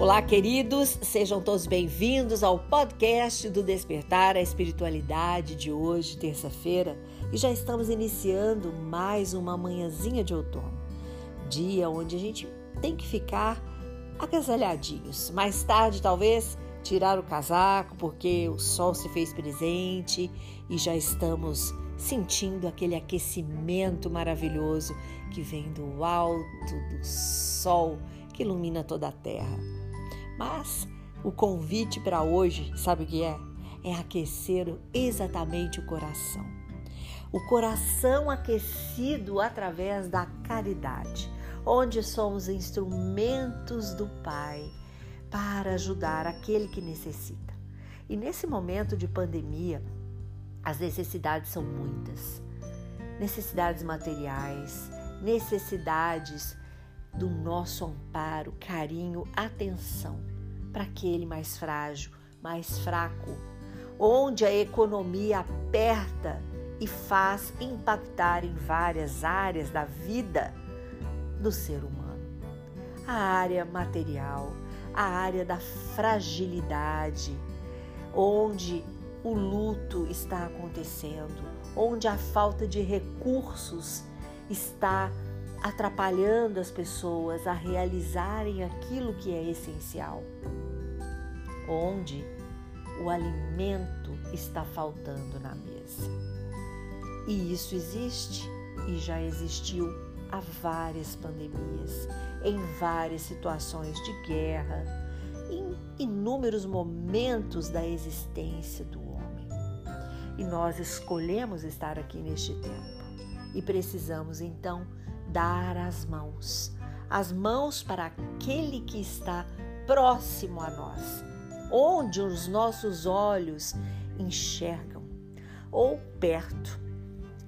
Olá, queridos, sejam todos bem-vindos ao podcast do Despertar a Espiritualidade de hoje, terça-feira, e já estamos iniciando mais uma manhãzinha de outono, dia onde a gente tem que ficar agasalhadinhos. Mais tarde, talvez, tirar o casaco, porque o sol se fez presente e já estamos sentindo aquele aquecimento maravilhoso que vem do alto do sol que ilumina toda a terra. Mas o convite para hoje, sabe o que é? É aquecer exatamente o coração. O coração aquecido através da caridade, onde somos instrumentos do Pai para ajudar aquele que necessita. E nesse momento de pandemia, as necessidades são muitas. Necessidades materiais, necessidades do nosso amparo, carinho, atenção para aquele mais frágil, mais fraco, onde a economia aperta e faz impactar em várias áreas da vida do ser humano. A área material, a área da fragilidade, onde o luto está acontecendo, onde a falta de recursos está atrapalhando as pessoas a realizarem aquilo que é essencial, onde o alimento está faltando na mesa. E isso existe e já existiu há várias pandemias, em várias situações de guerra, em inúmeros momentos da existência do homem. E nós escolhemos estar aqui neste tempo e precisamos então dar as mãos, as mãos para aquele que está próximo a nós, onde os nossos olhos enxergam, ou perto,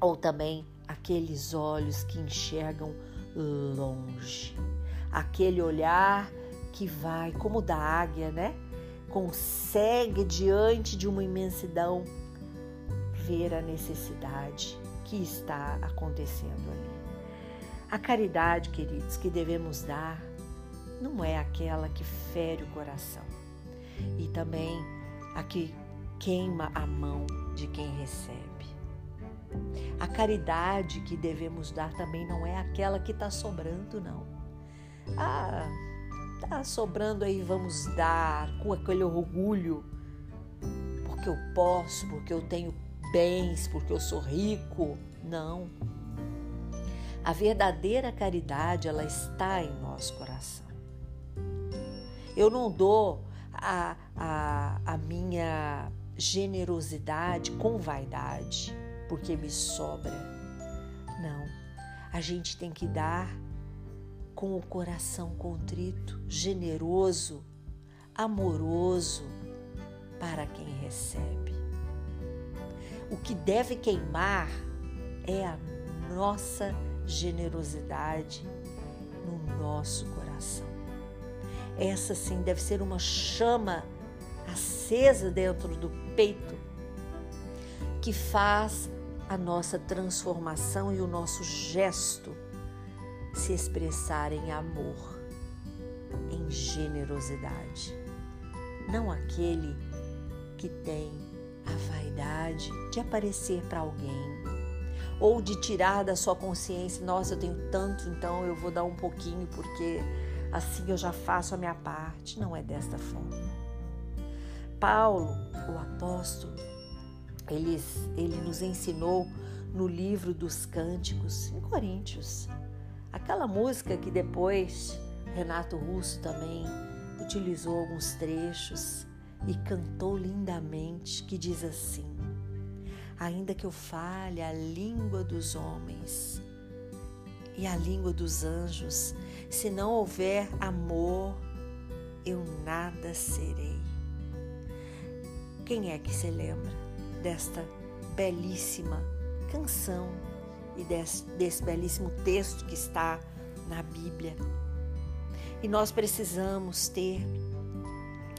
ou também aqueles olhos que enxergam longe, aquele olhar que vai como da águia, né? Consegue diante de uma imensidão ver a necessidade que está acontecendo ali. A caridade, queridos, que devemos dar não é aquela que fere o coração e também a que queima a mão de quem recebe. A caridade que devemos dar também não é aquela que está sobrando, não. Ah, tá sobrando aí, vamos dar com aquele orgulho, porque eu posso, porque eu tenho bens, porque eu sou rico. Não. A verdadeira caridade, ela está em nosso coração. Eu não dou a, a, a minha generosidade com vaidade, porque me sobra. Não. A gente tem que dar com o coração contrito, generoso, amoroso para quem recebe. O que deve queimar é a nossa generosidade no nosso coração. Essa sim deve ser uma chama acesa dentro do peito que faz a nossa transformação e o nosso gesto se expressar em amor, em generosidade. Não aquele que tem a vaidade de aparecer para alguém ou de tirar da sua consciência, nossa, eu tenho tanto, então eu vou dar um pouquinho porque assim eu já faço a minha parte. Não é desta forma. Paulo, o apóstolo, ele, ele nos ensinou no livro dos Cânticos, em Coríntios. Aquela música que depois Renato Russo também utilizou alguns trechos e cantou lindamente, que diz assim: ainda que eu fale a língua dos homens e a língua dos anjos, se não houver amor, eu nada serei. Quem é que se lembra desta belíssima canção e desse, desse belíssimo texto que está na Bíblia? E nós precisamos ter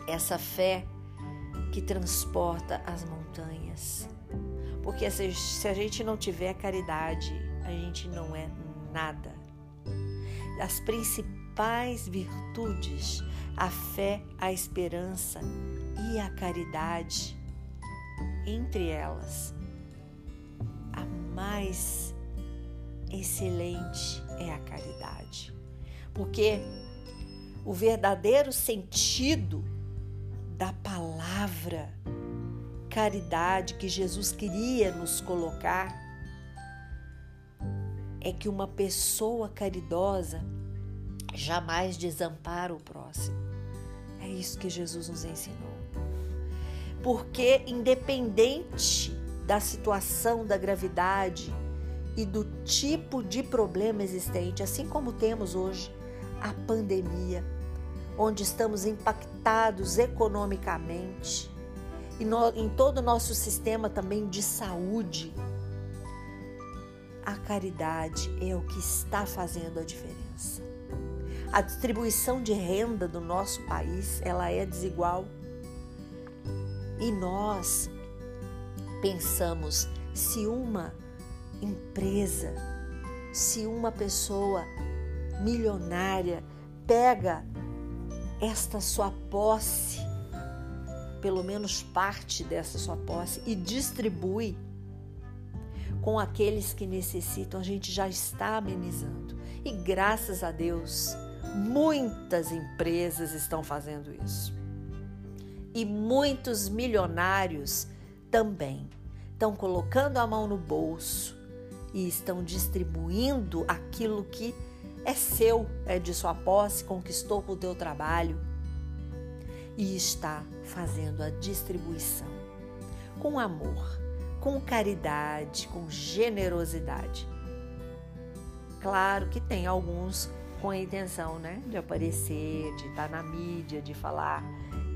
essa fé que transporta as montanhas porque se a gente não tiver caridade, a gente não é nada. As principais virtudes a fé, a esperança e a caridade. Entre elas, a mais excelente é a caridade. Porque o verdadeiro sentido da palavra caridade que Jesus queria nos colocar é que uma pessoa caridosa jamais desampara o próximo. É isso que Jesus nos ensinou. Porque, independente da situação da gravidade e do tipo de problema existente, assim como temos hoje a pandemia, onde estamos impactados economicamente e no, em todo o nosso sistema também de saúde, a caridade é o que está fazendo a diferença. A distribuição de renda do nosso país, ela é desigual. E nós pensamos se uma empresa, se uma pessoa milionária pega esta sua posse, pelo menos parte dessa sua posse, e distribui com aqueles que necessitam, a gente já está amenizando. E graças a Deus, muitas empresas estão fazendo isso. E muitos milionários também estão colocando a mão no bolso e estão distribuindo aquilo que é seu, é de sua posse, conquistou com o teu trabalho e está fazendo a distribuição com amor com caridade, com generosidade. Claro que tem alguns com a intenção, né, de aparecer, de estar na mídia, de falar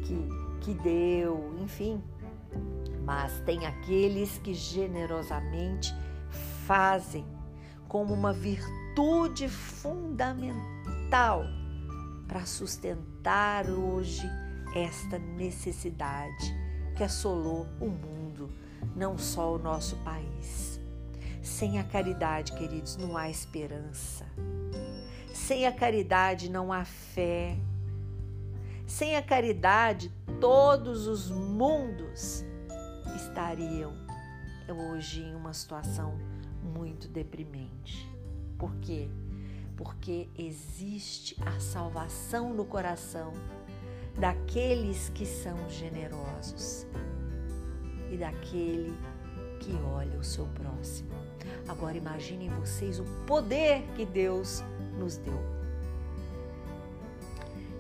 que que deu, enfim. Mas tem aqueles que generosamente fazem como uma virtude fundamental para sustentar hoje esta necessidade que assolou o mundo não só o nosso país. Sem a caridade, queridos, não há esperança. Sem a caridade não há fé. Sem a caridade, todos os mundos estariam hoje em uma situação muito deprimente. Por quê? Porque existe a salvação no coração daqueles que são generosos e daquele que olha o seu próximo. Agora imaginem vocês o poder que Deus nos deu.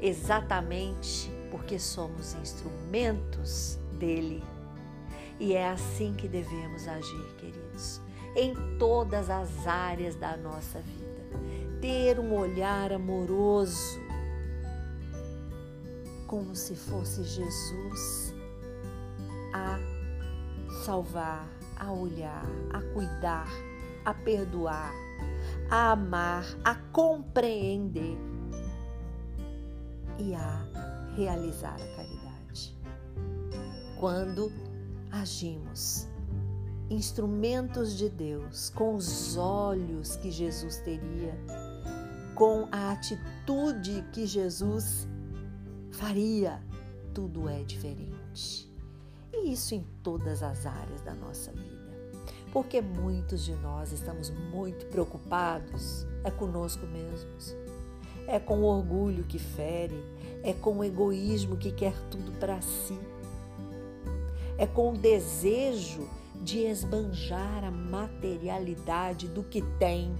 Exatamente porque somos instrumentos dele. E é assim que devemos agir, queridos, em todas as áreas da nossa vida. Ter um olhar amoroso, como se fosse Jesus salvar, a olhar, a cuidar, a perdoar, a amar, a compreender e a realizar a caridade. Quando agimos instrumentos de Deus com os olhos que Jesus teria, com a atitude que Jesus faria, tudo é diferente. Isso em todas as áreas da nossa vida. Porque muitos de nós estamos muito preocupados é conosco mesmos. É com o orgulho que fere, é com o egoísmo que quer tudo para si. É com o desejo de esbanjar a materialidade do que tem.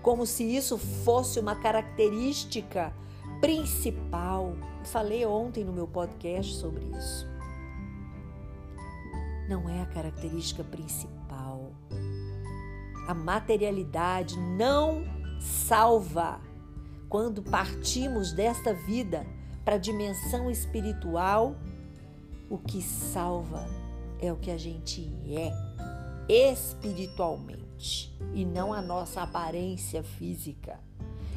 Como se isso fosse uma característica principal. Falei ontem no meu podcast sobre isso não é a característica principal. A materialidade não salva. Quando partimos desta vida para a dimensão espiritual, o que salva é o que a gente é espiritualmente e não a nossa aparência física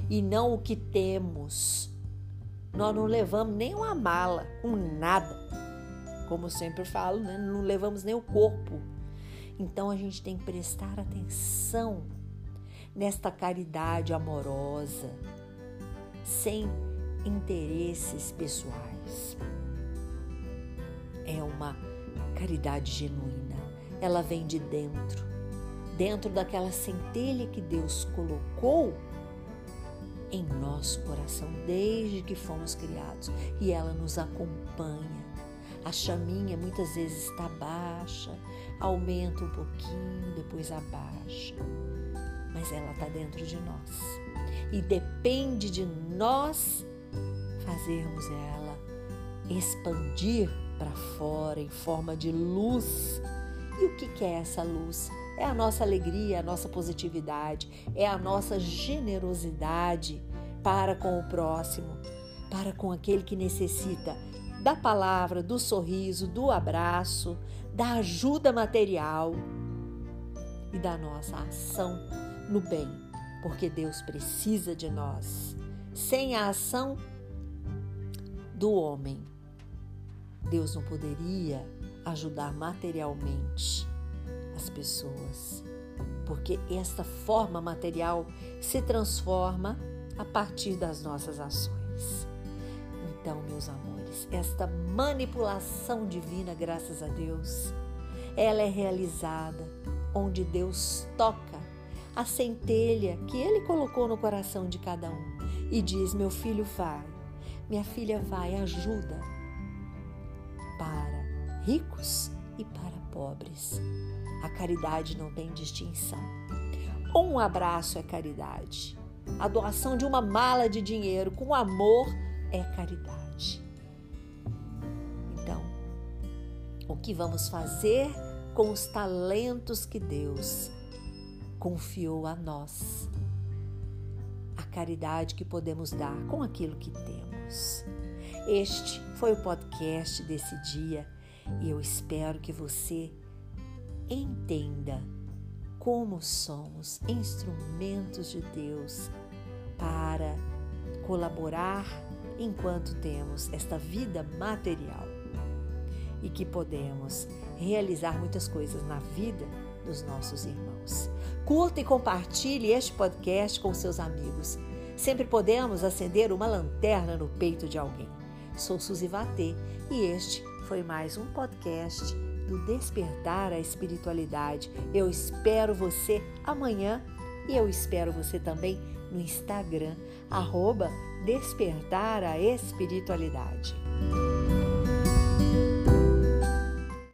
e não o que temos. Nós não levamos nem uma mala com nada como eu sempre falo, né? não levamos nem o corpo. Então a gente tem que prestar atenção nesta caridade amorosa, sem interesses pessoais. É uma caridade genuína. Ela vem de dentro, dentro daquela centelha que Deus colocou em nosso coração desde que fomos criados e ela nos acompanha. A chaminha muitas vezes está baixa, aumenta um pouquinho, depois abaixa, mas ela está dentro de nós e depende de nós fazermos ela expandir para fora em forma de luz. E o que é essa luz? É a nossa alegria, a nossa positividade, é a nossa generosidade para com o próximo, para com aquele que necessita da palavra, do sorriso, do abraço, da ajuda material e da nossa ação no bem, porque Deus precisa de nós. Sem a ação do homem, Deus não poderia ajudar materialmente as pessoas, porque esta forma material se transforma a partir das nossas ações. Então, meus amores, esta manipulação divina, graças a Deus, ela é realizada onde Deus toca a centelha que Ele colocou no coração de cada um e diz: Meu filho, vai, minha filha, vai, ajuda para ricos e para pobres. A caridade não tem distinção. Um abraço é caridade. A doação de uma mala de dinheiro com amor é caridade. Então, o que vamos fazer com os talentos que Deus confiou a nós? A caridade que podemos dar com aquilo que temos. Este foi o podcast desse dia e eu espero que você entenda como somos instrumentos de Deus para colaborar enquanto temos esta vida material e que podemos realizar muitas coisas na vida dos nossos irmãos. Curta e compartilhe este podcast com seus amigos. Sempre podemos acender uma lanterna no peito de alguém. Sou Suzy Vatê e este foi mais um podcast do Despertar a Espiritualidade. Eu espero você amanhã e eu espero você também no Instagram, arroba Despertar a Espiritualidade.